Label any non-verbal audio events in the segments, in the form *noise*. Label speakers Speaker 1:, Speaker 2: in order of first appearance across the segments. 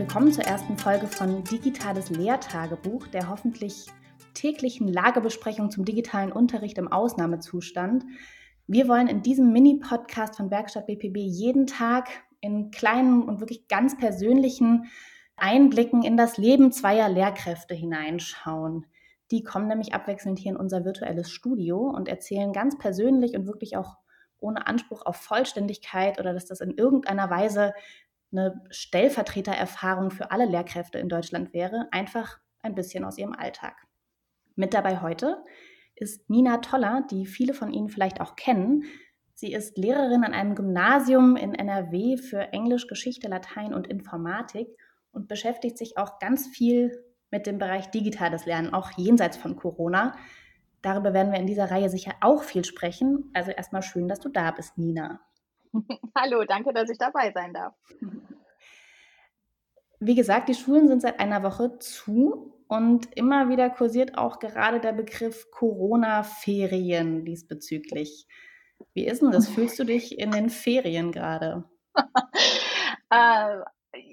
Speaker 1: willkommen zur ersten Folge von Digitales Lehrtagebuch, der hoffentlich täglichen Lagebesprechung zum digitalen Unterricht im Ausnahmezustand. Wir wollen in diesem Mini-Podcast von Werkstatt BPB jeden Tag in kleinen und wirklich ganz persönlichen Einblicken in das Leben zweier Lehrkräfte hineinschauen. Die kommen nämlich abwechselnd hier in unser virtuelles Studio und erzählen ganz persönlich und wirklich auch ohne Anspruch auf Vollständigkeit oder dass das in irgendeiner Weise eine Stellvertretererfahrung für alle Lehrkräfte in Deutschland wäre, einfach ein bisschen aus ihrem Alltag. Mit dabei heute ist Nina Toller, die viele von Ihnen vielleicht auch kennen. Sie ist Lehrerin an einem Gymnasium in NRW für Englisch, Geschichte, Latein und Informatik und beschäftigt sich auch ganz viel mit dem Bereich digitales Lernen, auch jenseits von Corona. Darüber werden wir in dieser Reihe sicher auch viel sprechen. Also erstmal schön, dass du da bist, Nina. *laughs*
Speaker 2: Hallo, danke, dass ich dabei sein darf.
Speaker 1: Wie gesagt, die Schulen sind seit einer Woche zu und immer wieder kursiert auch gerade der Begriff Corona-Ferien diesbezüglich. Wie ist denn das? *laughs* Fühlst du dich in den Ferien gerade? *laughs*
Speaker 2: äh,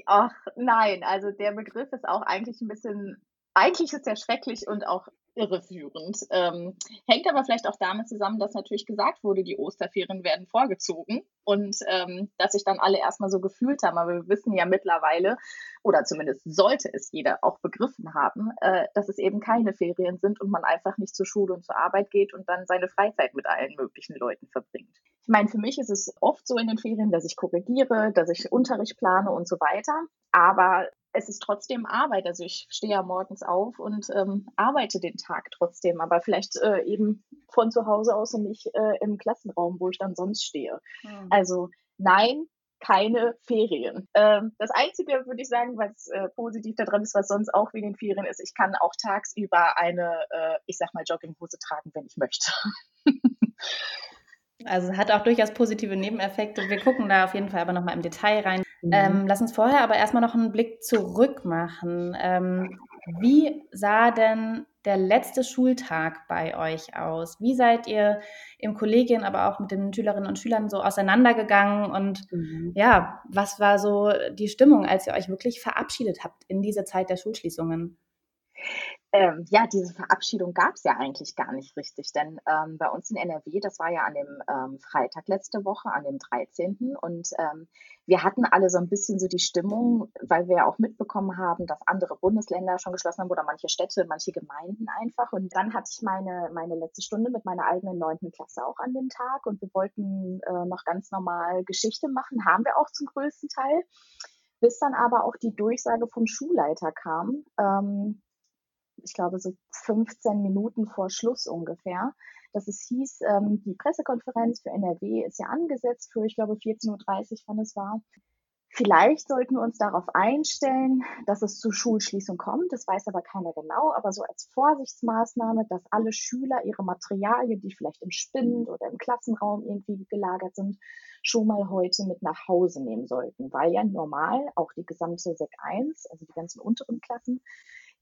Speaker 2: ach nein, also der Begriff ist auch eigentlich ein bisschen, eigentlich ist er schrecklich und auch irreführend. Ähm, hängt aber vielleicht auch damit zusammen, dass natürlich gesagt wurde, die Osterferien werden vorgezogen und ähm, dass sich dann alle erstmal so gefühlt haben. Aber wir wissen ja mittlerweile, oder zumindest sollte es jeder auch begriffen haben, äh, dass es eben keine Ferien sind und man einfach nicht zur Schule und zur Arbeit geht und dann seine Freizeit mit allen möglichen Leuten verbringt. Ich meine, für mich ist es oft so in den Ferien, dass ich korrigiere, dass ich Unterricht plane und so weiter. Aber es ist trotzdem Arbeit. Also ich stehe ja morgens auf und ähm, arbeite den Tag trotzdem, aber vielleicht äh, eben von zu Hause aus und nicht äh, im Klassenraum, wo ich dann sonst stehe. Mhm. Also nein, keine Ferien. Ähm, das Einzige, würde ich sagen, was äh, positiv daran ist, was sonst auch wie in den Ferien ist, ich kann auch tagsüber eine, äh, ich sag mal, Jogginghose tragen, wenn ich möchte. *laughs*
Speaker 1: Also hat auch durchaus positive Nebeneffekte. Wir gucken da auf jeden Fall aber nochmal im Detail rein. Mhm. Ähm, lass uns vorher aber erstmal noch einen Blick zurück machen. Ähm, wie sah denn der letzte Schultag bei euch aus? Wie seid ihr im Kollegien, aber auch mit den Schülerinnen und Schülern so auseinandergegangen? Und mhm. ja, was war so die Stimmung, als ihr euch wirklich verabschiedet habt in diese Zeit der Schulschließungen?
Speaker 2: Ähm, ja, diese Verabschiedung gab es ja eigentlich gar nicht richtig, denn ähm, bei uns in NRW, das war ja an dem ähm, Freitag letzte Woche, an dem 13. Und ähm, wir hatten alle so ein bisschen so die Stimmung, weil wir auch mitbekommen haben, dass andere Bundesländer schon geschlossen haben oder manche Städte, manche Gemeinden einfach. Und dann hatte ich meine, meine letzte Stunde mit meiner eigenen neunten Klasse auch an dem Tag und wir wollten äh, noch ganz normal Geschichte machen, haben wir auch zum größten Teil bis dann aber auch die Durchsage vom Schulleiter kam, ähm, ich glaube, so 15 Minuten vor Schluss ungefähr, dass es hieß, ähm, die Pressekonferenz für NRW ist ja angesetzt für, ich glaube, 14.30 Uhr, wann es war. Vielleicht sollten wir uns darauf einstellen, dass es zur Schulschließung kommt. Das weiß aber keiner genau. Aber so als Vorsichtsmaßnahme, dass alle Schüler ihre Materialien, die vielleicht im Spind oder im Klassenraum irgendwie gelagert sind, schon mal heute mit nach Hause nehmen sollten. Weil ja normal auch die gesamte Sek 1, also die ganzen unteren Klassen,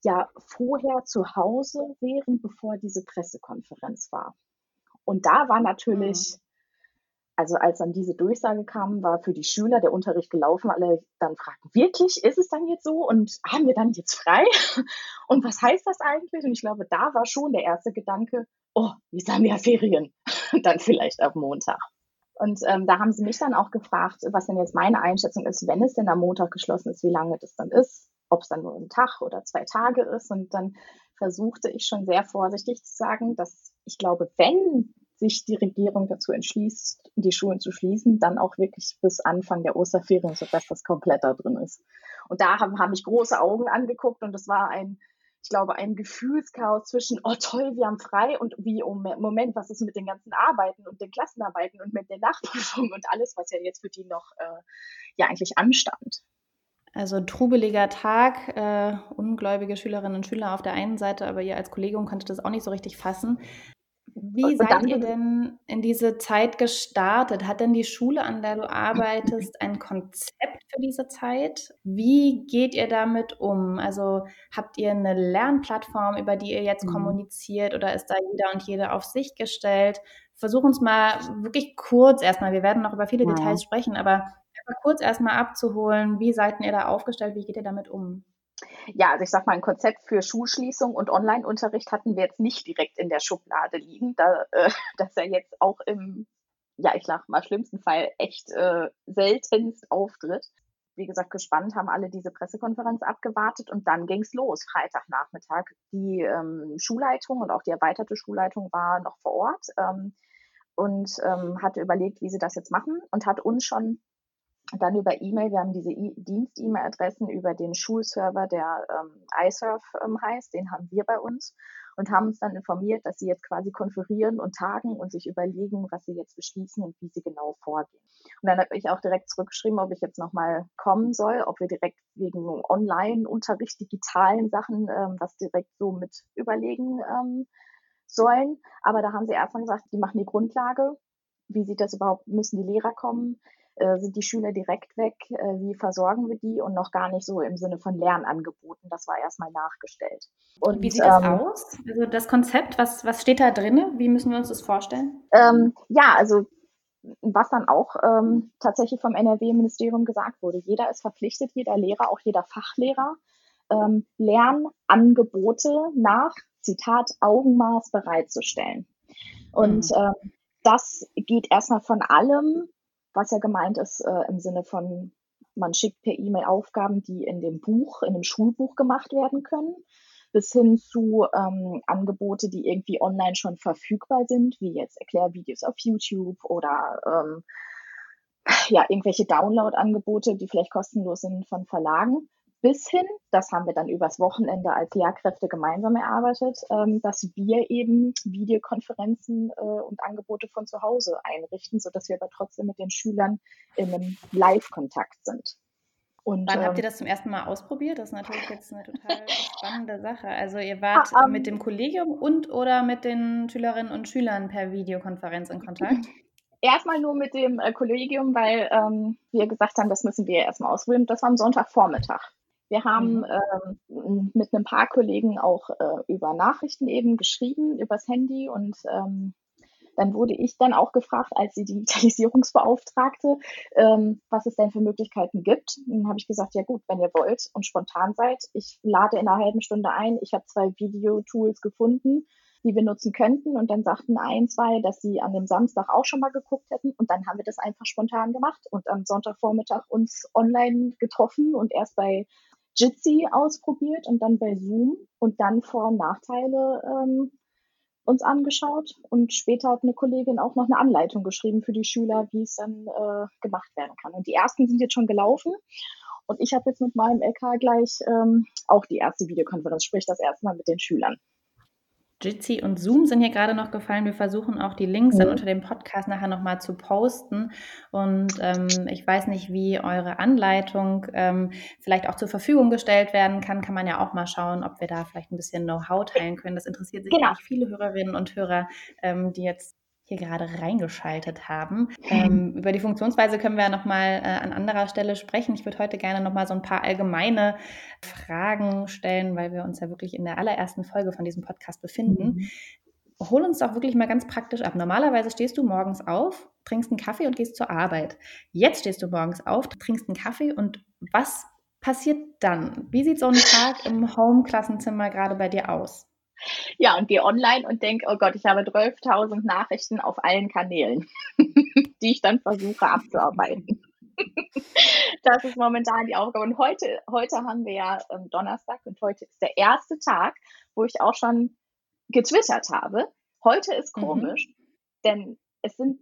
Speaker 2: ja vorher zu Hause wären, bevor diese Pressekonferenz war. Und da war natürlich, mhm. also als dann diese Durchsage kam, war für die Schüler der Unterricht gelaufen. Alle dann fragten, wirklich, ist es dann jetzt so? Und haben wir dann jetzt frei? *laughs* Und was heißt das eigentlich? Und ich glaube, da war schon der erste Gedanke, oh, wir haben ja Ferien. *laughs* dann vielleicht ab Montag. Und ähm, da haben sie mich dann auch gefragt, was denn jetzt meine Einschätzung ist, wenn es denn am Montag geschlossen ist, wie lange das dann ist ob es dann nur ein Tag oder zwei Tage ist. Und dann versuchte ich schon sehr vorsichtig zu sagen, dass ich glaube, wenn sich die Regierung dazu entschließt, die Schulen zu schließen, dann auch wirklich bis Anfang der Osterferien, sodass das komplett da drin ist. Und da haben, haben mich große Augen angeguckt und das war ein, ich glaube, ein Gefühlschaos zwischen, oh toll, wir haben frei und wie, oh Moment, was ist mit den ganzen Arbeiten und den Klassenarbeiten und mit den Nachprüfungen und alles, was ja jetzt für die noch äh, ja eigentlich anstand.
Speaker 1: Also trubeliger Tag, äh, ungläubige Schülerinnen und Schüler auf der einen Seite, aber ihr als Kollegium konntet das auch nicht so richtig fassen. Wie und seid ihr denn in diese Zeit gestartet? Hat denn die Schule, an der du arbeitest, *laughs* ein Konzept für diese Zeit? Wie geht ihr damit um? Also habt ihr eine Lernplattform, über die ihr jetzt mhm. kommuniziert oder ist da jeder und jede auf sich gestellt? Versuch uns mal wirklich kurz erstmal, wir werden noch über viele ja. Details sprechen, aber mal kurz erstmal abzuholen, wie seid ihr da aufgestellt, wie geht ihr damit um?
Speaker 2: Ja, also ich sag mal, ein Konzept für Schulschließung und Online-Unterricht hatten wir jetzt nicht direkt in der Schublade liegen, da äh, *laughs* das ja jetzt auch im, ja, ich sag mal, schlimmsten Fall echt äh, seltenst auftritt. Wie gesagt, gespannt haben alle diese Pressekonferenz abgewartet und dann ging's los, Freitagnachmittag. Die ähm, Schulleitung und auch die erweiterte Schulleitung war noch vor Ort ähm, und ähm, hatte überlegt, wie sie das jetzt machen und hat uns schon dann über E-Mail, wir haben diese e Dienst-E-Mail-Adressen über den Schulserver, der ähm, iSurf ähm, heißt, den haben wir bei uns und haben uns dann informiert, dass sie jetzt quasi konferieren und tagen und sich überlegen, was sie jetzt beschließen und wie sie genau vorgehen. Und dann habe ich auch direkt zurückgeschrieben, ob ich jetzt nochmal kommen soll, ob wir direkt wegen Online-Unterricht, digitalen Sachen, ähm, was direkt so mit überlegen ähm, sollen. Aber da haben sie erstmal gesagt, die machen die Grundlage. Wie sieht das überhaupt? Müssen die Lehrer kommen? Äh, sind die Schüler direkt weg, äh, wie versorgen wir die und noch gar nicht so im Sinne von Lernangeboten. Das war erstmal nachgestellt.
Speaker 1: Und, wie sieht das ähm, aus? Also das Konzept, was, was steht da drin? Wie müssen wir uns das vorstellen?
Speaker 2: Ähm, ja, also was dann auch ähm, tatsächlich vom NRW-Ministerium gesagt wurde, jeder ist verpflichtet, jeder Lehrer, auch jeder Fachlehrer, ähm, Lernangebote nach, Zitat, Augenmaß bereitzustellen. Und mhm. äh, das geht erstmal von allem was ja gemeint ist äh, im Sinne von, man schickt per E-Mail Aufgaben, die in dem Buch, in dem Schulbuch gemacht werden können, bis hin zu ähm, Angebote, die irgendwie online schon verfügbar sind, wie jetzt Erklärvideos auf YouTube oder ähm, ja, irgendwelche Download-Angebote, die vielleicht kostenlos sind von Verlagen bis hin, das haben wir dann übers Wochenende als Lehrkräfte gemeinsam erarbeitet, ähm, dass wir eben Videokonferenzen äh, und Angebote von zu Hause einrichten, sodass wir aber trotzdem mit den Schülern in einem Live-Kontakt sind.
Speaker 1: Und, Wann ähm, habt ihr das zum ersten Mal ausprobiert? Das ist natürlich jetzt eine total *laughs* spannende Sache. Also ihr wart ah, um, mit dem Kollegium und oder mit den Schülerinnen und Schülern per Videokonferenz in Kontakt? *laughs*
Speaker 2: Erstmal nur mit dem äh, Kollegium, weil ähm, wir gesagt haben, das müssen wir erstmal ausprobieren. Das war am Sonntagvormittag. Wir haben mhm. ähm, mit ein paar Kollegen auch äh, über Nachrichten eben geschrieben, übers Handy und ähm, dann wurde ich dann auch gefragt als die Digitalisierungsbeauftragte, ähm, was es denn für Möglichkeiten gibt. Und dann habe ich gesagt, ja gut, wenn ihr wollt und spontan seid, ich lade in einer halben Stunde ein. Ich habe zwei Videotools gefunden, die wir nutzen könnten. Und dann sagten ein, zwei, dass sie an dem Samstag auch schon mal geguckt hätten. Und dann haben wir das einfach spontan gemacht und am Sonntagvormittag uns online getroffen und erst bei Jitsi ausprobiert und dann bei Zoom und dann Vor- und Nachteile ähm, uns angeschaut. Und später hat eine Kollegin auch noch eine Anleitung geschrieben für die Schüler, wie es dann äh, gemacht werden kann. Und die ersten sind jetzt schon gelaufen. Und ich habe jetzt mit meinem LK gleich ähm, auch die erste Videokonferenz, sprich das erste Mal mit den Schülern.
Speaker 1: Jitsi und Zoom sind hier gerade noch gefallen. Wir versuchen auch die Links dann unter dem Podcast nachher nochmal zu posten. Und ähm, ich weiß nicht, wie eure Anleitung ähm, vielleicht auch zur Verfügung gestellt werden kann. Kann man ja auch mal schauen, ob wir da vielleicht ein bisschen Know-how teilen können. Das interessiert sicherlich genau. viele Hörerinnen und Hörer, ähm, die jetzt hier gerade reingeschaltet haben. Ähm, über die Funktionsweise können wir ja nochmal äh, an anderer Stelle sprechen. Ich würde heute gerne nochmal so ein paar allgemeine Fragen stellen, weil wir uns ja wirklich in der allerersten Folge von diesem Podcast befinden. Mhm. Hol uns doch wirklich mal ganz praktisch ab. Normalerweise stehst du morgens auf, trinkst einen Kaffee und gehst zur Arbeit. Jetzt stehst du morgens auf, trinkst einen Kaffee und was passiert dann? Wie sieht so ein Tag im Home-Klassenzimmer gerade bei dir aus?
Speaker 2: Ja, und gehe online und denke, oh Gott, ich habe 12.000 Nachrichten auf allen Kanälen, *laughs* die ich dann versuche abzuarbeiten. *laughs* das ist momentan die Aufgabe. Und heute, heute haben wir ja ähm, Donnerstag und heute ist der erste Tag, wo ich auch schon getwittert habe. Heute ist mhm. komisch, mhm. denn es sind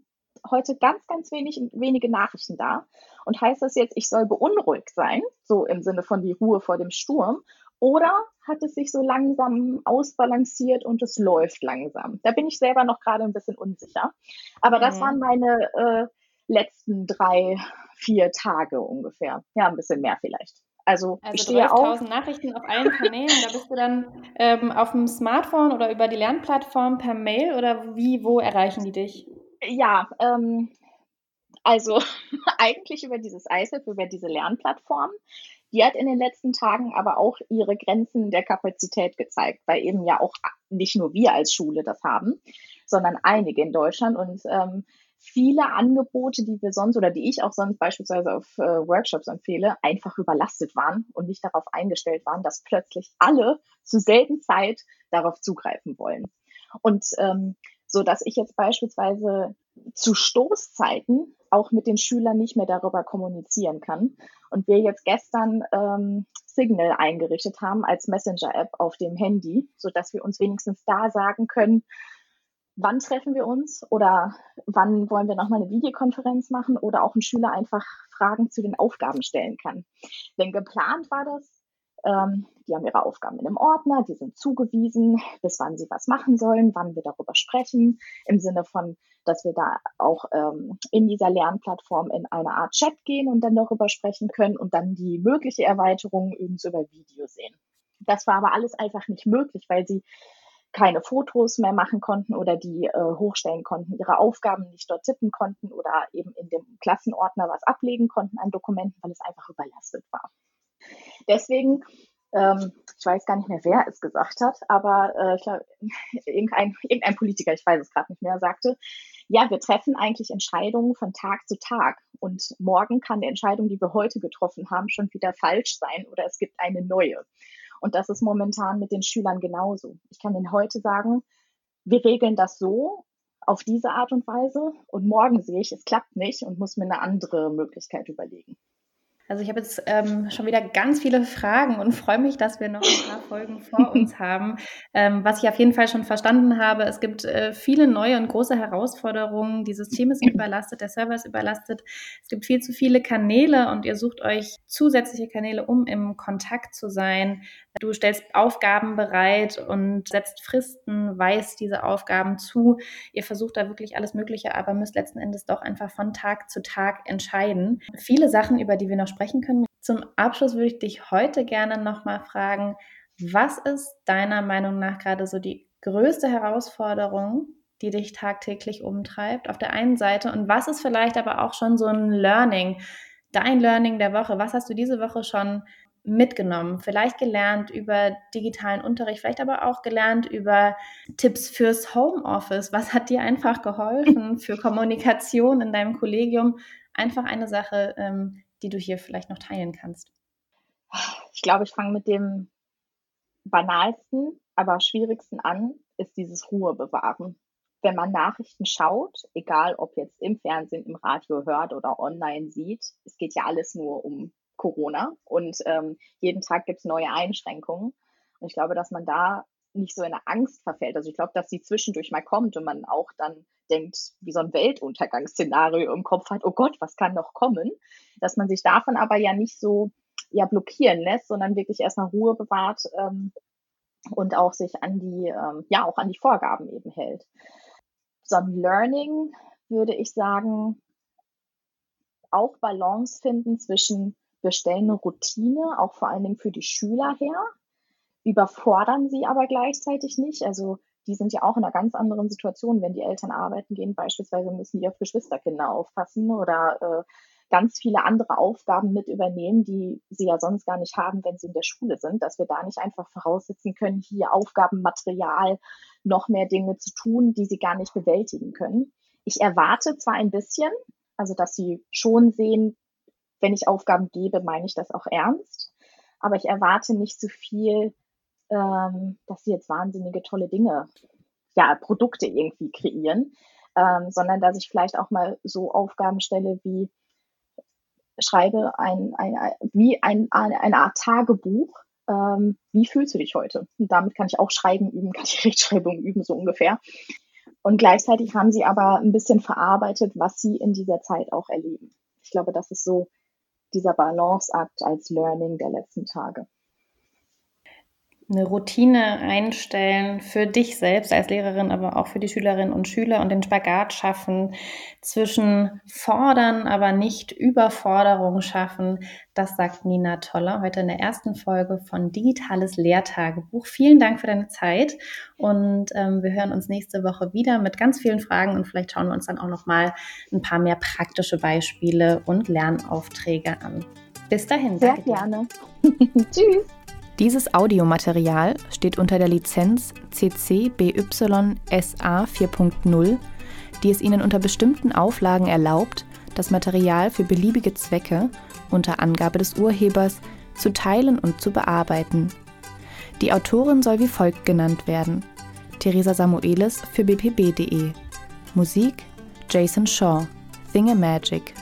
Speaker 2: heute ganz, ganz wenig, wenige Nachrichten da. Und heißt das jetzt, ich soll beunruhigt sein, so im Sinne von die Ruhe vor dem Sturm? Oder hat es sich so langsam ausbalanciert und es läuft langsam? Da bin ich selber noch gerade ein bisschen unsicher. Aber das mhm. waren meine äh, letzten drei, vier Tage ungefähr. Ja, ein bisschen mehr vielleicht. Also,
Speaker 1: also ich stehe auf. Nachrichten auf allen Kanälen. da bist du dann ähm, auf dem Smartphone oder über die Lernplattform per Mail oder wie, wo erreichen die dich?
Speaker 2: Ja, ähm, also *laughs* eigentlich über dieses ISAP, über diese Lernplattform. Die hat in den letzten Tagen aber auch ihre Grenzen der Kapazität gezeigt, weil eben ja auch nicht nur wir als Schule das haben, sondern einige in Deutschland. Und ähm, viele Angebote, die wir sonst oder die ich auch sonst beispielsweise auf äh, Workshops empfehle, einfach überlastet waren und nicht darauf eingestellt waren, dass plötzlich alle zur selben Zeit darauf zugreifen wollen. Und ähm, so dass ich jetzt beispielsweise zu Stoßzeiten auch mit den Schülern nicht mehr darüber kommunizieren kann. Und wir jetzt gestern ähm, Signal eingerichtet haben als Messenger-App auf dem Handy, so dass wir uns wenigstens da sagen können, wann treffen wir uns oder wann wollen wir nochmal eine Videokonferenz machen oder auch ein Schüler einfach Fragen zu den Aufgaben stellen kann. Denn geplant war das, ähm, die haben ihre Aufgaben in einem Ordner, die sind zugewiesen, bis wann sie was machen sollen, wann wir darüber sprechen, im Sinne von, dass wir da auch ähm, in dieser Lernplattform in eine Art Chat gehen und dann darüber sprechen können und dann die mögliche Erweiterung übrigens über Video sehen. Das war aber alles einfach nicht möglich, weil sie keine Fotos mehr machen konnten oder die äh, hochstellen konnten, ihre Aufgaben nicht dort tippen konnten oder eben in dem Klassenordner was ablegen konnten an Dokumenten, weil es einfach überlastet war. Deswegen, ähm, ich weiß gar nicht mehr, wer es gesagt hat, aber äh, ich glaube, *laughs* irgendein, irgendein Politiker, ich weiß es gerade nicht mehr, sagte, ja, wir treffen eigentlich Entscheidungen von Tag zu Tag und morgen kann die Entscheidung, die wir heute getroffen haben, schon wieder falsch sein oder es gibt eine neue. Und das ist momentan mit den Schülern genauso. Ich kann Ihnen heute sagen, wir regeln das so auf diese Art und Weise und morgen sehe ich, es klappt nicht und muss mir eine andere Möglichkeit überlegen.
Speaker 1: Also ich habe jetzt ähm, schon wieder ganz viele Fragen und freue mich, dass wir noch ein paar Folgen vor *laughs* uns haben. Ähm, was ich auf jeden Fall schon verstanden habe, es gibt äh, viele neue und große Herausforderungen. Die System ist *clears throat* überlastet, der Server ist überlastet. Es gibt viel zu viele Kanäle und ihr sucht euch zusätzliche Kanäle, um im Kontakt zu sein. Du stellst Aufgaben bereit und setzt Fristen, weist diese Aufgaben zu. Ihr versucht da wirklich alles Mögliche, aber müsst letzten Endes doch einfach von Tag zu Tag entscheiden. Viele Sachen, über die wir noch sprechen können. Zum Abschluss würde ich dich heute gerne nochmal fragen, was ist deiner Meinung nach gerade so die größte Herausforderung, die dich tagtäglich umtreibt auf der einen Seite und was ist vielleicht aber auch schon so ein Learning, dein Learning der Woche? Was hast du diese Woche schon mitgenommen? Vielleicht gelernt über digitalen Unterricht, vielleicht aber auch gelernt über Tipps fürs Homeoffice. Was hat dir einfach geholfen *laughs* für Kommunikation in deinem Kollegium? Einfach eine Sache, ähm, die du hier vielleicht noch teilen kannst?
Speaker 2: Ich glaube, ich fange mit dem banalsten, aber schwierigsten an, ist dieses Ruhe bewahren. Wenn man Nachrichten schaut, egal ob jetzt im Fernsehen, im Radio hört oder online sieht, es geht ja alles nur um Corona und ähm, jeden Tag gibt es neue Einschränkungen. Und ich glaube, dass man da nicht so in eine Angst verfällt. Also ich glaube, dass sie zwischendurch mal kommt und man auch dann denkt, wie so ein Weltuntergangsszenario im Kopf hat, oh Gott, was kann noch kommen? Dass man sich davon aber ja nicht so ja blockieren lässt, sondern wirklich erstmal Ruhe bewahrt ähm, und auch sich an die, ähm, ja, auch an die Vorgaben eben hält. So ein Learning würde ich sagen, auch Balance finden zwischen wir stellen eine Routine, auch vor allen Dingen für die Schüler her, überfordern sie aber gleichzeitig nicht. Also die sind ja auch in einer ganz anderen Situation, wenn die Eltern arbeiten gehen. Beispielsweise müssen die auf Geschwisterkinder aufpassen oder äh, ganz viele andere Aufgaben mit übernehmen, die sie ja sonst gar nicht haben, wenn sie in der Schule sind, dass wir da nicht einfach voraussetzen können, hier Aufgabenmaterial, noch mehr Dinge zu tun, die sie gar nicht bewältigen können. Ich erwarte zwar ein bisschen, also dass sie schon sehen, wenn ich Aufgaben gebe, meine ich das auch ernst, aber ich erwarte nicht so viel, ähm, dass sie jetzt wahnsinnige tolle Dinge, ja, Produkte irgendwie kreieren, ähm, sondern dass ich vielleicht auch mal so Aufgaben stelle wie schreibe ein, ein, ein wie ein, eine Art Tagebuch. Ähm, wie fühlst du dich heute? Und damit kann ich auch Schreiben üben, *laughs* kann ich Rechtschreibung üben, so ungefähr. Und gleichzeitig haben sie aber ein bisschen verarbeitet, was sie in dieser Zeit auch erleben. Ich glaube, das ist so dieser Balanceakt als Learning der letzten Tage
Speaker 1: eine Routine einstellen für dich selbst als Lehrerin, aber auch für die Schülerinnen und Schüler und den Spagat schaffen zwischen fordern, aber nicht Überforderung schaffen. Das sagt Nina Toller heute in der ersten Folge von Digitales Lehrtagebuch. Vielen Dank für deine Zeit und ähm, wir hören uns nächste Woche wieder mit ganz vielen Fragen und vielleicht schauen wir uns dann auch noch mal ein paar mehr praktische Beispiele und Lernaufträge an. Bis dahin.
Speaker 2: Sehr gerne. *laughs* Tschüss.
Speaker 1: Dieses Audiomaterial steht unter der Lizenz CC BY SA 4.0 die es ihnen unter bestimmten Auflagen erlaubt, das Material für beliebige Zwecke, unter Angabe des Urhebers, zu teilen und zu bearbeiten. Die Autorin soll wie folgt genannt werden. Theresa Samuelis für bpb.de. Musik Jason Shaw, Thingamagic